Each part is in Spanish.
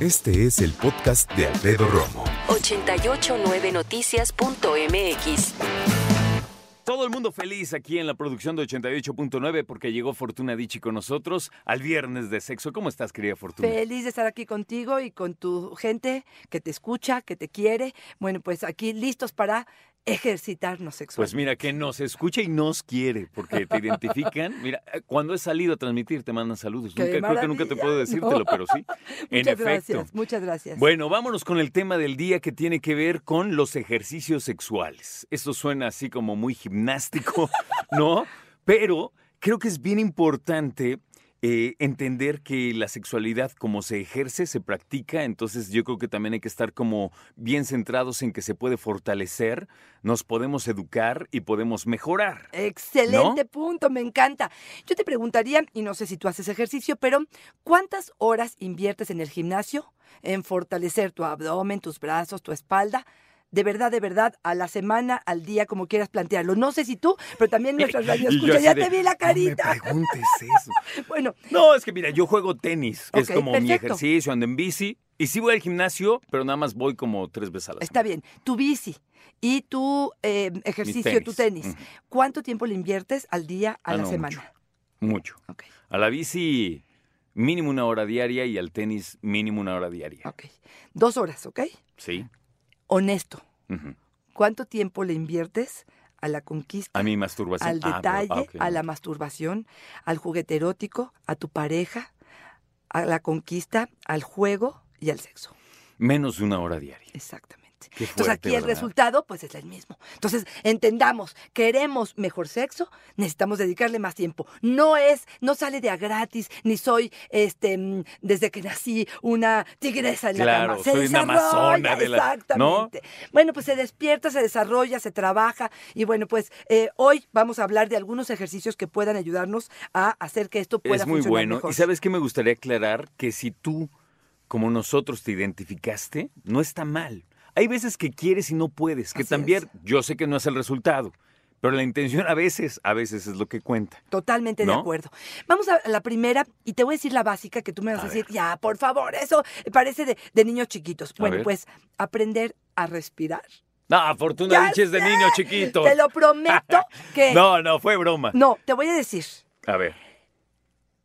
Este es el podcast de Alfredo Romo. 889noticias.mx. Todo el mundo feliz aquí en la producción de 88.9 porque llegó Fortuna Dichi con nosotros al viernes de sexo. ¿Cómo estás, querida Fortuna? Feliz de estar aquí contigo y con tu gente que te escucha, que te quiere. Bueno, pues aquí listos para ejercitarnos Pues sexualmente. mira, que nos escucha y nos quiere, porque te identifican. Mira, cuando he salido a transmitir te mandan saludos. ¡Qué Nunca, creo que nunca te puedo decírtelo, No. pero sí. en muchas efecto. gracias, muchas gracias. Bueno, vámonos con el tema del día que tiene que ver con los ejercicios sexuales. Esto suena así como muy gimnástico, ¿no? Pero creo que es bien importante eh, entender que la sexualidad como se ejerce, se practica, entonces yo creo que también hay que estar como bien centrados en que se puede fortalecer, nos podemos educar y podemos mejorar. Excelente punto, me encanta. Yo te preguntaría, y no sé si tú haces ejercicio, pero ¿cuántas horas inviertes en el gimnasio en fortalecer tu abdomen, tus brazos, tu espalda? De verdad, de verdad, a la semana, al día, como quieras plantearlo. No sé si tú, pero también nuestras radioescuchas. Ya de, te vi la carita. No me preguntes eso. Bueno, No, es que mira, yo juego tenis, que es como mi ejercicio, ando en bici. Y sí voy al gimnasio, pero nada más voy como tres veces a la está bien. Tu bici y tu eh, ejercicio, tu tenis. ¿Cuánto tiempo le inviertes al día, a Ah, la no, semana? Mucho. Ok, A la bici mínimo una hora diaria y al tenis mínimo una hora diaria. ok. Dos horas, ¿ok? Sí. Honesto. ¿Cuánto tiempo le inviertes a la conquista? A mi masturbación. al Ah, detalle, ah, ok, a la masturbación, al juguete erótico, a tu pareja, a la conquista, al juego y al sexo. Menos de una hora diaria. Exactamente. Entonces aquí el resultado pues es el mismo. Entonces entendamos, queremos mejor sexo, necesitamos dedicarle más tiempo. No es, no sale de a gratis, ni soy este mm, desde que nací una tigresa en la cama. Se soy una desarrolla, amazona de la- ¿no? Exactamente. Bueno, pues se despierta, se desarrolla, se trabaja y bueno, pues eh, hoy vamos a hablar de algunos ejercicios que puedan ayudarnos a hacer que esto pueda Es muy funcionar bueno. mejor. Y sabes qué me gustaría aclarar que si tú, como nosotros, te identificaste, no está mal. Hay veces que quieres y no puedes, que Así también es. yo sé que no es el resultado, pero la intención a veces, a veces es lo que cuenta. Totalmente de acuerdo. Vamos a la primera y te voy a decir la básica que tú me vas a, A decir, ya, por favor, eso parece de, de niños chiquitos. Bueno, pues aprender a respirar. No, Fortuna Ya diches de niño chiquito. Te lo prometo que... No, no, fue broma. No, te voy a decir, A ver.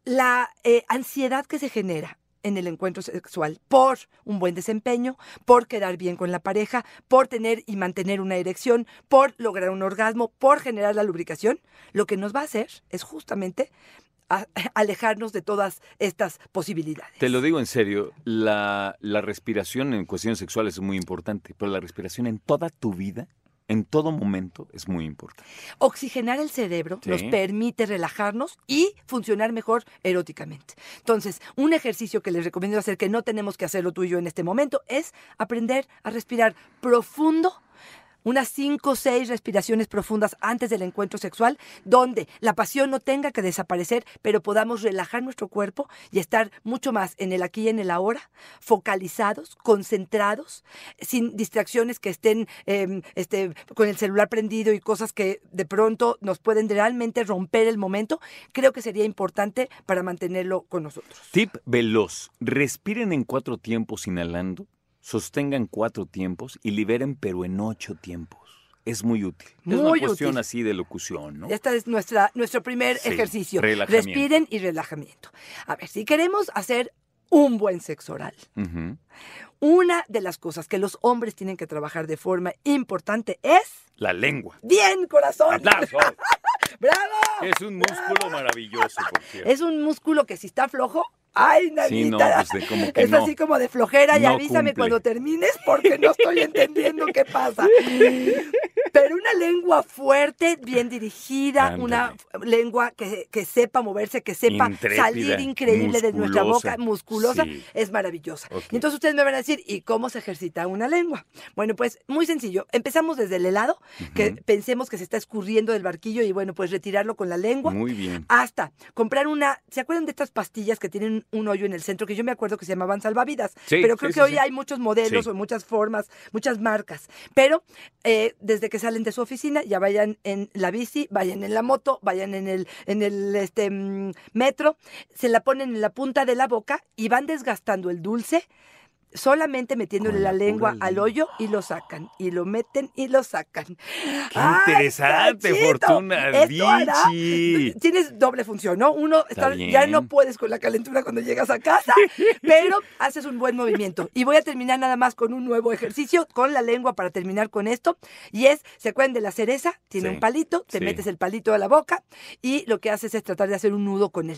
la eh, ansiedad que se genera en el encuentro sexual por un buen desempeño, por quedar bien con la pareja, por tener y mantener una erección, por lograr un orgasmo, por generar la lubricación, lo que nos va a hacer es justamente alejarnos de todas estas posibilidades. Te lo digo en serio, la, la respiración en cuestiones sexuales es muy importante, pero la respiración en toda tu vida, en todo momento, es muy importante. Oxigenar el cerebro Sí. nos permite relajarnos y funcionar mejor eróticamente. Entonces, un ejercicio que les recomiendo hacer, que no tenemos que hacerlo tú y yo en este momento, es aprender a respirar profundo. Unas cinco o seis respiraciones profundas antes del encuentro sexual, donde la pasión no tenga que desaparecer, pero podamos relajar nuestro cuerpo y estar mucho más en el aquí y en el ahora, focalizados, concentrados, sin distracciones que estén eh, este, con el celular prendido y cosas que de pronto nos pueden realmente romper el momento, creo que sería importante para mantenerlo con nosotros. Tip veloz. Respiren en cuatro tiempos inhalando, sostengan cuatro tiempos y liberen pero en ocho tiempos. Es muy útil. es Muy una cuestión útil. así de locución, ¿no? Este es nuestra, nuestro primer Sí, ejercicio. relajamiento. Respiren y relajamiento. A ver, si queremos hacer un buen sexo oral, una de las cosas que los hombres tienen que trabajar de forma importante es... La lengua. Bien, corazón. ¡Aplauso! ¡Bravo! es un músculo maravilloso, por cierto. Es un músculo que si está flojo, ¡ay, Sí, no, nanita! pues de como que es no. así como de flojera y No avísame cumple. cuando termines porque no estoy entendiendo qué pasa. Pero una lengua fuerte, bien dirigida, una lengua que, que sepa moverse, que sepa Intrépida, salir increíble de nuestra boca, musculosa, Sí. es maravillosa. Y entonces ustedes me van a decir, ¿y cómo se ejercita una lengua? Bueno, pues muy sencillo. Empezamos desde el helado, que pensemos que se está escurriendo del barquillo y bueno, pues retirarlo con la lengua Muy bien. hasta comprar una, ¿se acuerdan de estas pastillas que tienen un hoyo en el centro? Que yo me acuerdo que se llamaban salvavidas, Sí, pero creo sí, que hoy hay muchos modelos o muchas formas, muchas marcas. Pero eh, desde que salen de su oficina, ya vayan en la bici, vayan en la moto, vayan en el, en el este, mm, metro, se la ponen en la punta de la boca y van desgastando el dulce solamente metiéndole la, la lengua al lengua. hoyo y lo sacan, y lo meten y lo sacan. Qué ¡Ay, interesante, Cachito! Fortuna hará-. Tienes doble función, ¿no? Uno, Está ya no puedes con la calentura cuando llegas a casa, pero haces un buen movimiento. Y voy a terminar nada más con un nuevo ejercicio con la lengua para terminar con esto. Y es, ¿se acuerdan de la cereza? Tiene Sí, un palito, te sí. metes el palito a la boca y lo que haces es tratar de hacer un nudo con él.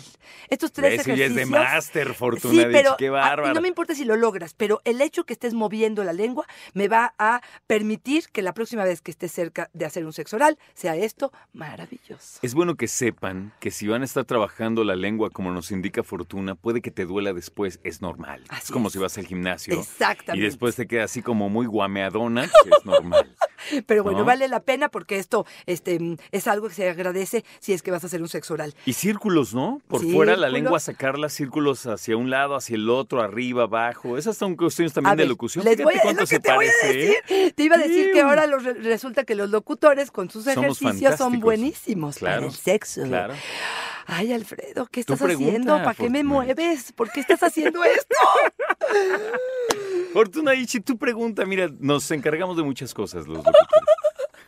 Estos tres Eso ya es de ejercicios... máster, Fortuna Sí, pero Qué bárbaro. no me importa si lo logras, pero el hecho que estés moviendo la lengua me va a permitir que la próxima vez que estés cerca de hacer un sexo oral sea esto maravilloso. Es bueno que sepan que si van a estar trabajando la lengua como nos indica Fortuna, puede que te duela después, es normal. es como es. si vas al gimnasio Exactamente. y después te queda así como muy guameadona, pues es normal. Pero bueno, ¿no? vale la pena porque esto este, es algo que se agradece si es que vas a hacer un sexo oral. Y círculos, ¿no? Por fuera la lengua sacarla círculos hacia un lado, hacia el otro, arriba, abajo. Esas son cuestiones también A de ver, locución. les voy a, es lo que te voy a. ¿eh? decir. Te iba a decir que ahora los- resulta que los locutores con sus Somos ejercicios son buenísimos para Claro, el sexo. Claro. Ay, Alfredo, ¿qué estás haciendo? ¿Para qué me mueves? ¿Por qué estás haciendo esto? Fortuna Ichi, tu pregunta, mira, nos encargamos de muchas cosas los locutores.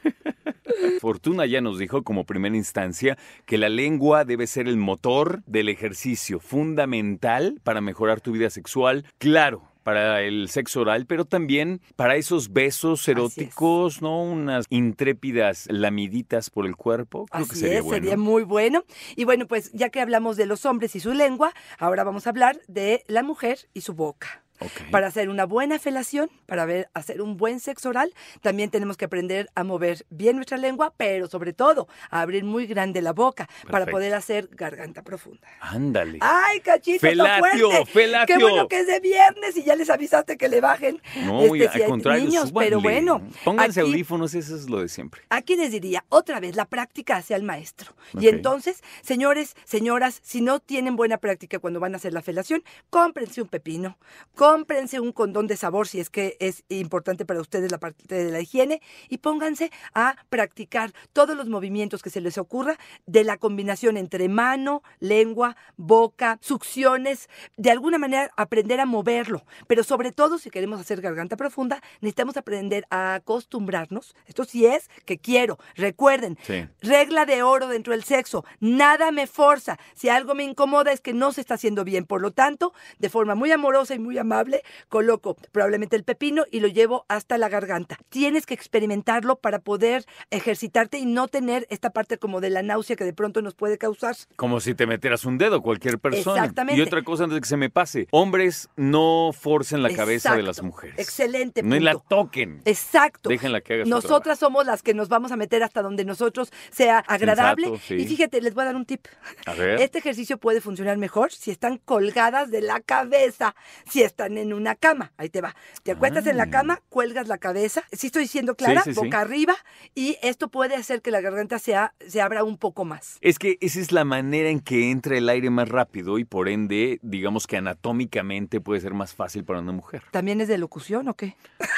Fortuna ya nos dijo como primera instancia que la lengua debe ser el motor del ejercicio fundamental para mejorar tu vida sexual. Claro. Para el sexo oral, pero también para esos besos es. eróticos, ¿no? Unas intrépidas lamiditas por el cuerpo. Creo que sería es, bueno. sería muy bueno. Y bueno, pues ya que hablamos de los hombres y su lengua, ahora vamos a hablar de la mujer y su boca. Para hacer una buena felación, para ver, hacer un buen sexo oral, también tenemos que aprender a mover bien nuestra lengua, pero sobre todo a abrir muy grande la boca para poder hacer garganta profunda. Ándale. ¡Ay, cachito! Felatio, fuerte! felatio. ¡Qué bueno que es de viernes y ya les avisaste que le bajen! no, este, si al contrario, niños, pero súbanle. bueno. Pónganse aquí- audífonos, eso es lo de siempre. Aquí les diría, otra vez, la práctica hacia el maestro. Y entonces, señores, señoras, si no tienen buena práctica cuando van a hacer la felación, cómprense un pepino, cómprense un condón de sabor si es que es importante para ustedes la parte de la higiene y pónganse a practicar todos los movimientos que se les ocurra de la combinación entre mano, lengua, boca, succiones, de alguna manera aprender a moverlo. Pero sobre todo, si queremos hacer garganta profunda, necesitamos aprender a acostumbrarnos. Esto sí es que quiero. Recuerden, Sí. regla de oro dentro del sexo. Nada me forza. Si algo me incomoda es que no se está haciendo bien. Por lo tanto, de forma muy amorosa y muy amable, coloco probablemente el pepino y lo llevo hasta la garganta. Tienes que experimentarlo para poder ejercitarte y no tener esta parte como de la náusea que de pronto nos puede causar. Como si te metieras un dedo, cualquier persona. Exactamente. Y otra cosa antes de que se me pase. Hombres, no forcen la cabeza de las mujeres. Excelente No la toquen. Exacto. Déjenla que haga Nosotras somos las que nos vamos a meter hasta donde nosotros sea agradable. Sensato, sí. Y fíjate, les voy a dar un tip. A ver. Este ejercicio puede funcionar mejor si están colgadas de la cabeza, si están en una cama. Ahí te va. Te acuestas en la Ah. cama, cuelgas la cabeza. Si estoy diciendo clara, sí, sí. boca arriba. Y esto puede hacer que la garganta sea, se abra un poco más. Es que esa es la manera en que entra el aire más rápido y por ende, digamos que anatómicamente puede ser más fácil para una mujer. ¿También es de locución o qué?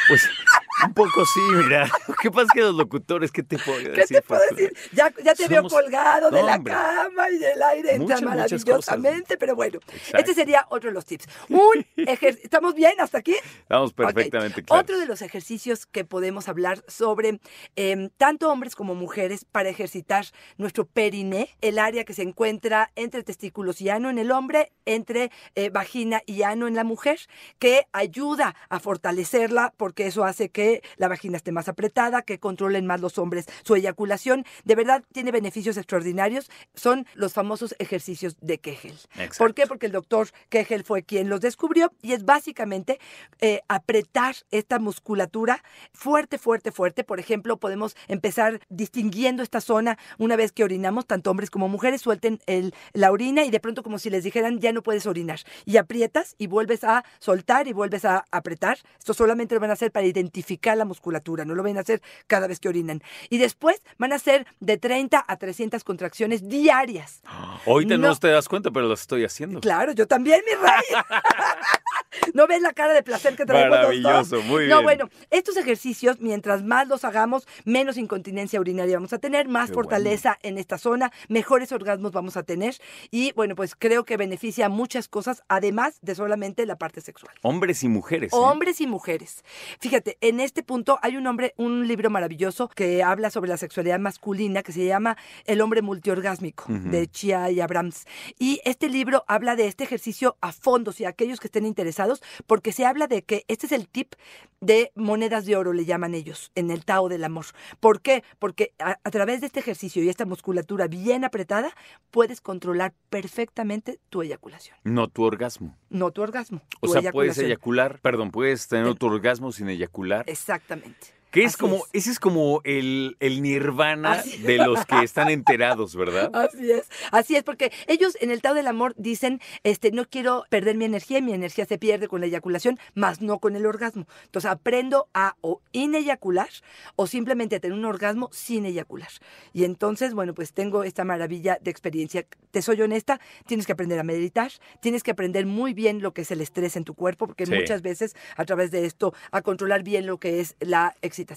Pues un poco sí, mira. Lo que pasa es que los locutores, ¿qué te puedo decir? ¿Qué te puedo decir? Ya, ya te veo colgado de la cama y del aire Muchas, maravillosamente, pero bueno, Exacto. este sería otro de los tips. Un ejercicio, ¿estamos bien hasta aquí? Estamos perfectamente claros. Otro de los ejercicios que podemos hablar sobre em, tanto hombres como mujeres para ejercitar nuestro periné, el área que se encuentra entre testículos y ano en el hombre, entre eh, vagina y ano en la mujer, que ayuda a fortalecerla porque eso hace que la vagina esté más apretada, que controlen más los hombres su eyaculación. De verdad tiene beneficios extraordinarios. Son los famosos ejercicios de Kegel. ¿Por qué? Porque el doctor Kegel fue quien los descubrió y es básicamente eh, apretar esta musculatura fuerte, fuerte, fuerte. Por ejemplo, podemos empezar distinguiendo esta zona una vez que orinamos, tanto hombres como mujeres suelten el, la orina y de pronto como si les dijeran ya no puedes orinar. Y aprietas y vuelves a soltar y vuelves a apretar. Esto solamente lo van a hacer para identificar la musculatura, no lo van a hacer cada vez que orinan. Y después van a hacer de 30 a 300 contracciones diarias. Ahorita no. No. te das cuenta, pero lo estoy haciendo. Claro, yo también, mi rey. ¿No ves la cara de placer que traemos los dos? Maravilloso, muy No, bien. bueno, estos ejercicios, mientras más los hagamos, menos incontinencia urinaria vamos a tener, más Qué fortaleza en esta zona, mejores orgasmos vamos a tener y bueno, pues creo que beneficia muchas cosas, además de solamente la parte sexual. Hombres y mujeres. ¿eh? Hombres y mujeres. Fíjate, en este punto hay un hombre, un libro maravilloso que habla sobre la sexualidad masculina que se llama El hombre multiorgásmico de Chia y Abrams. Y este libro habla de este ejercicio a fondo, si aquellos que estén interesados, porque se habla de que este es el tip de monedas de oro, le llaman ellos, en el Tao del amor. ¿Por qué? Porque a, a través de este ejercicio y esta musculatura bien apretada, puedes controlar perfectamente tu eyaculación, No tu orgasmo. no tu orgasmo. O tu sea, puedes eyacular, perdón, puedes tener Te- tu orgasmo sin eyacular. Exactamente. Que es Así como, es. ese es como el, el nirvana de los que están enterados, ¿verdad? Así es, así es, porque ellos en el Tao del Amor dicen, este, no quiero perder mi energía, y mi energía se pierde con la eyaculación, más no con el orgasmo. Entonces aprendo a o ineyacular o simplemente a tener un orgasmo sin eyacular. Y entonces, bueno, pues tengo esta maravilla de experiencia. Te soy honesta, tienes que aprender a meditar, tienes que aprender muy bien lo que es el estrés en tu cuerpo, porque Sí. muchas veces a través de esto a controlar bien lo que es la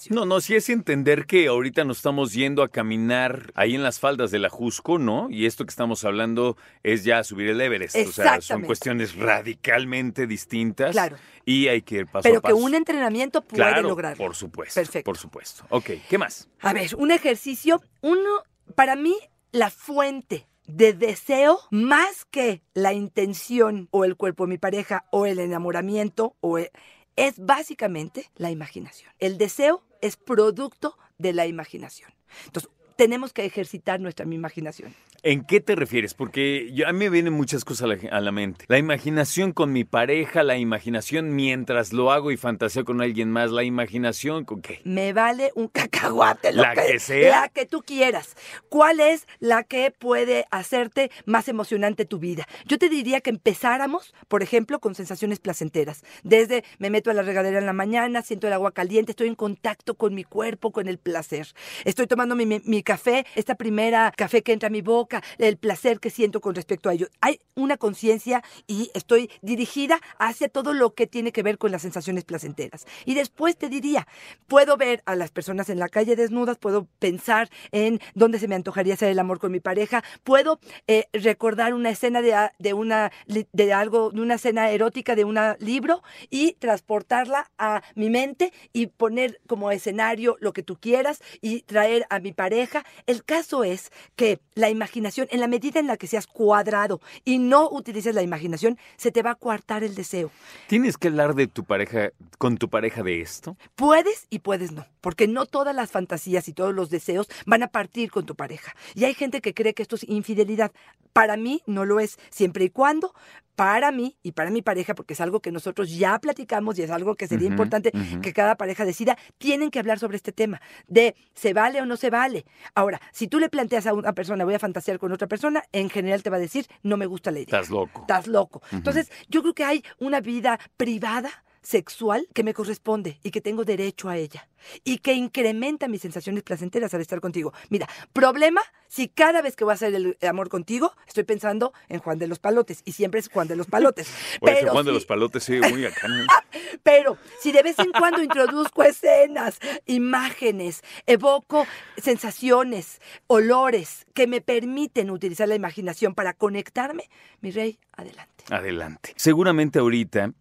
No, no, sí es entender que ahorita nos estamos yendo a caminar ahí en las faldas de la Jusco, ¿no? Y esto que estamos hablando es ya subir el Everest. O sea, son cuestiones radicalmente distintas. Claro. Y hay que ir paso Pero a que un entrenamiento puede claro, lograrlo. Por supuesto. Perfecto. Por supuesto. Ok, ¿qué más? A ver, un ejercicio, uno, para mí, la fuente de deseo más que la intención o el cuerpo de mi pareja o el enamoramiento o e- es básicamente la imaginación. El deseo es producto de la imaginación. Entonces, tenemos que ejercitar nuestra imaginación. ¿En qué te refieres? Porque yo- a mí me vienen muchas cosas a la, a la mente. La imaginación con mi pareja, la imaginación mientras lo hago y fantaseo con alguien más, la imaginación con qué. Me vale un cacahuate. lo La que sea. La que tú quieras. ¿Cuál es la que puede hacerte más emocionante tu vida? Yo te diría que empezáramos, por ejemplo, con sensaciones placenteras. Desde me meto a la regadera en la mañana, siento el agua caliente, estoy en contacto con mi cuerpo, con el placer. Estoy tomando mi, mi- mi café, esta primera café que entra a mi boca, el placer que siento con respecto a ello. Hay una conciencia y estoy dirigida hacia todo lo que tiene que ver con las sensaciones placenteras. Y después te diría, puedo ver a las personas en la calle desnudas, puedo pensar en dónde se me antojaría hacer el amor con mi pareja, puedo eh, recordar una escena de, a- de una de algo, de una escena erótica de un libro y transportarla a mi mente y poner como escenario lo que tú quieras y traer a mi pareja. El caso es que la imaginación, en la medida en la que seas cuadrado y no utilices la imaginación, se te va a coartar el deseo. ¿Tienes que hablar de tu pareja, con tu pareja de esto? Puedes y puedes no, porque no todas las fantasías y todos los deseos van a partir con tu pareja. Y hay gente que cree que esto es infidelidad. Para mí no lo es, siempre y cuando para mí y para mi pareja, porque es algo que nosotros ya platicamos y es algo que sería importante que cada pareja decida, tienen que hablar sobre este tema de se vale o no se vale. Ahora, si tú le planteas a una persona, voy a fantasear con otra persona, en general te va a decir, no me gusta la idea. Estás loco. Estás loco. Entonces, yo creo que hay una vida privada sexual que me corresponde y que tengo derecho a ella y que incrementa mis sensaciones placenteras al estar contigo. Mira, problema si cada vez que voy a hacer el amor contigo estoy pensando en Juan de los Palotes y siempre es Juan de los Palotes. Pero Juan de si- los Palotes sí, muy acá. ¿no? pero si de vez en cuando introduzco escenas, imágenes, evoco sensaciones, olores que me permiten utilizar la imaginación para conectarme, mi rey, adelante. Adelante. Seguramente ahorita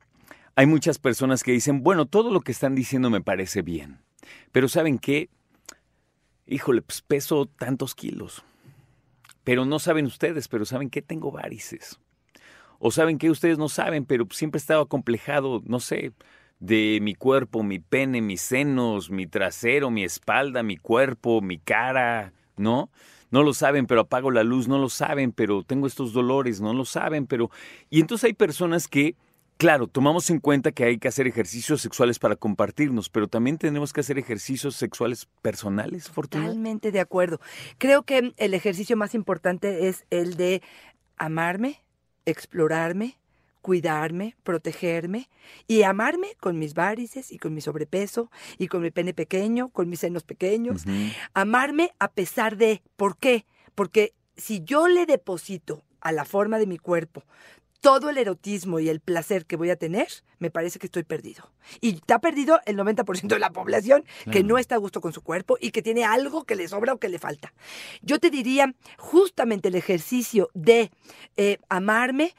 hay muchas personas que dicen, bueno, todo lo que están diciendo me parece bien, pero ¿saben qué? Híjole, pues peso tantos kilos. Pero no saben ustedes, pero ¿saben qué? Tengo varices. O saben que ustedes no saben, pero siempre he estado acomplejado, no sé, de mi cuerpo, mi pene, mis senos, mi trasero, mi espalda, mi cuerpo, mi cara, ¿no? No lo saben, pero apago la luz, no lo saben, pero tengo estos dolores, no lo saben, pero... Y entonces hay personas que, claro, tomamos en cuenta que hay que hacer ejercicios sexuales para compartirnos, pero también tenemos que hacer ejercicios sexuales personales, Fortuna. Totalmente de acuerdo. Creo que el ejercicio más importante es el de amarme, explorarme, cuidarme, protegerme y amarme con mis varices y con mi sobrepeso y con mi pene pequeño, con mis senos pequeños. Amarme a pesar de, ¿por qué? Porque si yo le deposito a la forma de mi cuerpo todo el erotismo y el placer que voy a tener, me parece que estoy perdido. Y está perdido el 90% de la población que no está a gusto con su cuerpo y que tiene algo que le sobra o que le falta. Yo te diría, justamente el ejercicio de eh, amarme,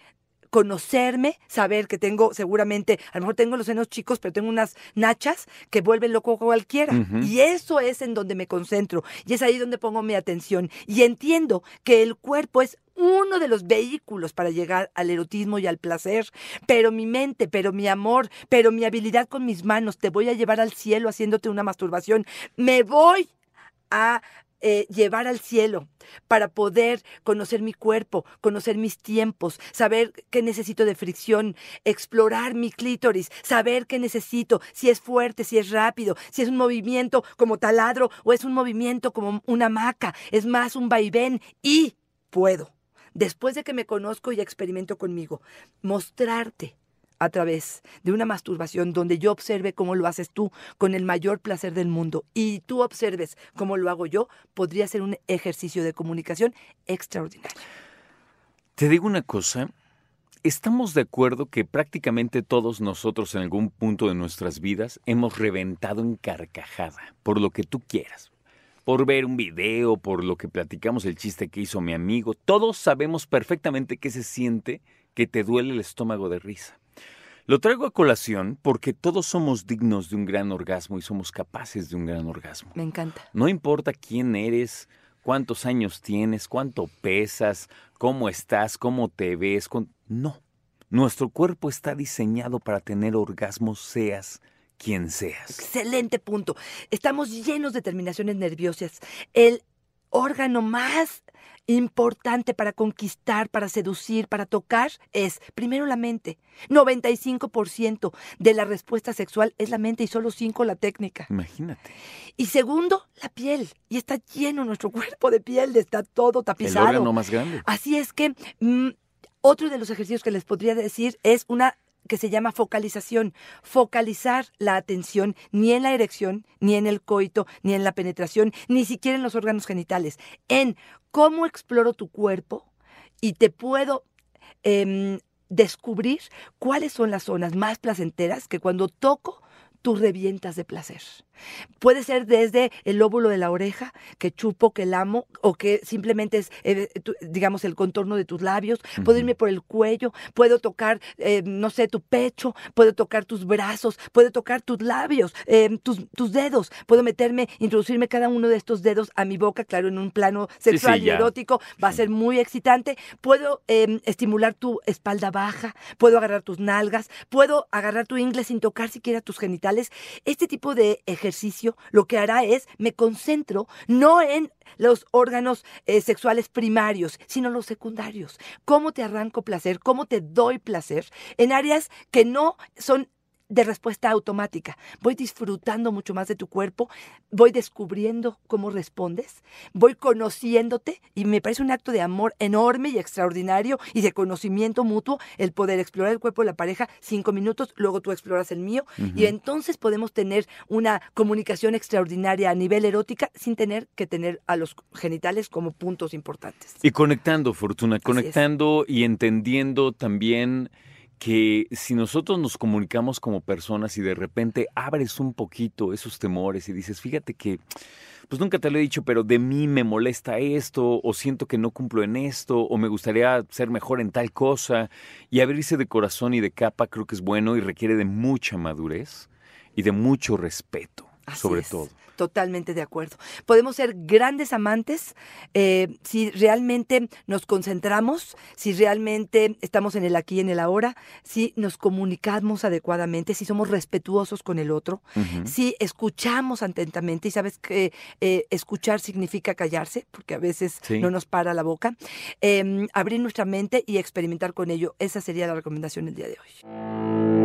conocerme, saber que tengo seguramente, a lo mejor tengo los senos chicos, pero tengo unas nachas que vuelven loco cualquiera. Y eso es en donde me concentro y es ahí donde pongo mi atención. Y entiendo que el cuerpo es uno de los vehículos para llegar al erotismo y al placer, pero mi mente, pero mi amor, pero mi habilidad con mis manos, te voy a llevar al cielo haciéndote una masturbación. Me voy a eh, llevar al cielo para poder conocer mi cuerpo, conocer mis tiempos, saber qué necesito de fricción, explorar mi clítoris, saber qué necesito, si es fuerte, si es rápido, si es un movimiento como taladro o es un movimiento como una maca, es más un vaivén y puedo, después de que me conozco y experimento conmigo, mostrarte a través de una masturbación donde yo observe cómo lo haces tú con el mayor placer del mundo y tú observes cómo lo hago yo, podría ser un ejercicio de comunicación extraordinario. Te digo una cosa, estamos de acuerdo que prácticamente todos nosotros en algún punto de nuestras vidas hemos reventado en carcajada, por lo que tú quieras. Por ver un video, por lo que platicamos el chiste que hizo mi amigo, todos sabemos perfectamente qué se siente que te duele el estómago de risa. Lo traigo a colación porque todos somos dignos de un gran orgasmo y somos capaces de un gran orgasmo. Me encanta. No importa quién eres, cuántos años tienes, cuánto pesas, cómo estás, cómo te ves. No. Nuestro cuerpo está diseñado para tener orgasmos, seas quien seas. Excelente punto. Estamos llenos de terminaciones nerviosas. El órgano más importante para conquistar, para seducir, para tocar es, primero, la mente. 95% de la respuesta sexual es la mente y solo 5% la técnica. Imagínate. Y segundo, la piel. Y está lleno nuestro cuerpo de piel, está todo tapizado. El órgano más grande. Así es que mm, otro de los ejercicios que les podría decir es una que se llama focalización. Focalizar la atención ni en la erección, ni en el coito, ni en la penetración, ni siquiera en los órganos genitales. En cómo exploro tu cuerpo y te puedo em, descubrir cuáles son las zonas más placenteras que cuando toco tú revientas de placer. Puede ser desde el lóbulo de la oreja, que chupo, que lamo, o que simplemente es, eh, digamos, el contorno de tus labios. Puedo irme por el cuello, puedo tocar, eh, no sé, tu pecho, puedo tocar tus brazos, puedo tocar tus labios, eh, tus, tus, dedos. Puedo meterme, introducirme cada uno de estos dedos a mi boca, claro, en un plano sexual y erótico. Va a ser muy excitante. Puedo em, estimular tu espalda baja, puedo agarrar tus nalgas, puedo agarrar tu inglés sin tocar siquiera tus genitales. Este tipo de ejercicios ejercicio lo que hará es me concentro no en los órganos eh, sexuales primarios, sino los secundarios. ¿Cómo te arranco placer? ¿Cómo te doy placer? En áreas que no son de respuesta automática. Voy disfrutando mucho más de tu cuerpo, voy descubriendo cómo respondes, voy conociéndote y me parece un acto de amor enorme y extraordinario y de conocimiento mutuo el poder explorar el cuerpo de la pareja cinco minutos, luego tú exploras el mío y entonces podemos tener una comunicación extraordinaria a nivel erótica sin tener que tener a los genitales como puntos importantes. Y conectando, Fortuna, conectando y entendiendo también que si nosotros nos comunicamos como personas y de repente abres un poquito esos temores y dices, fíjate que, pues nunca te lo he dicho, pero de mí me molesta esto, o siento que no cumplo en esto, o me gustaría ser mejor en tal cosa, y abrirse de corazón y de capa creo que es bueno y requiere de mucha madurez y de mucho respeto, sobre todo. Totalmente de acuerdo. Podemos ser grandes amantes eh, si realmente nos concentramos, si realmente estamos en el aquí y en el ahora, si nos comunicamos adecuadamente, si somos respetuosos con el otro, si escuchamos atentamente y sabes que eh, escuchar significa callarse, porque a veces no nos para la boca, em, abrir nuestra mente y experimentar con ello. Esa sería la recomendación del día de hoy.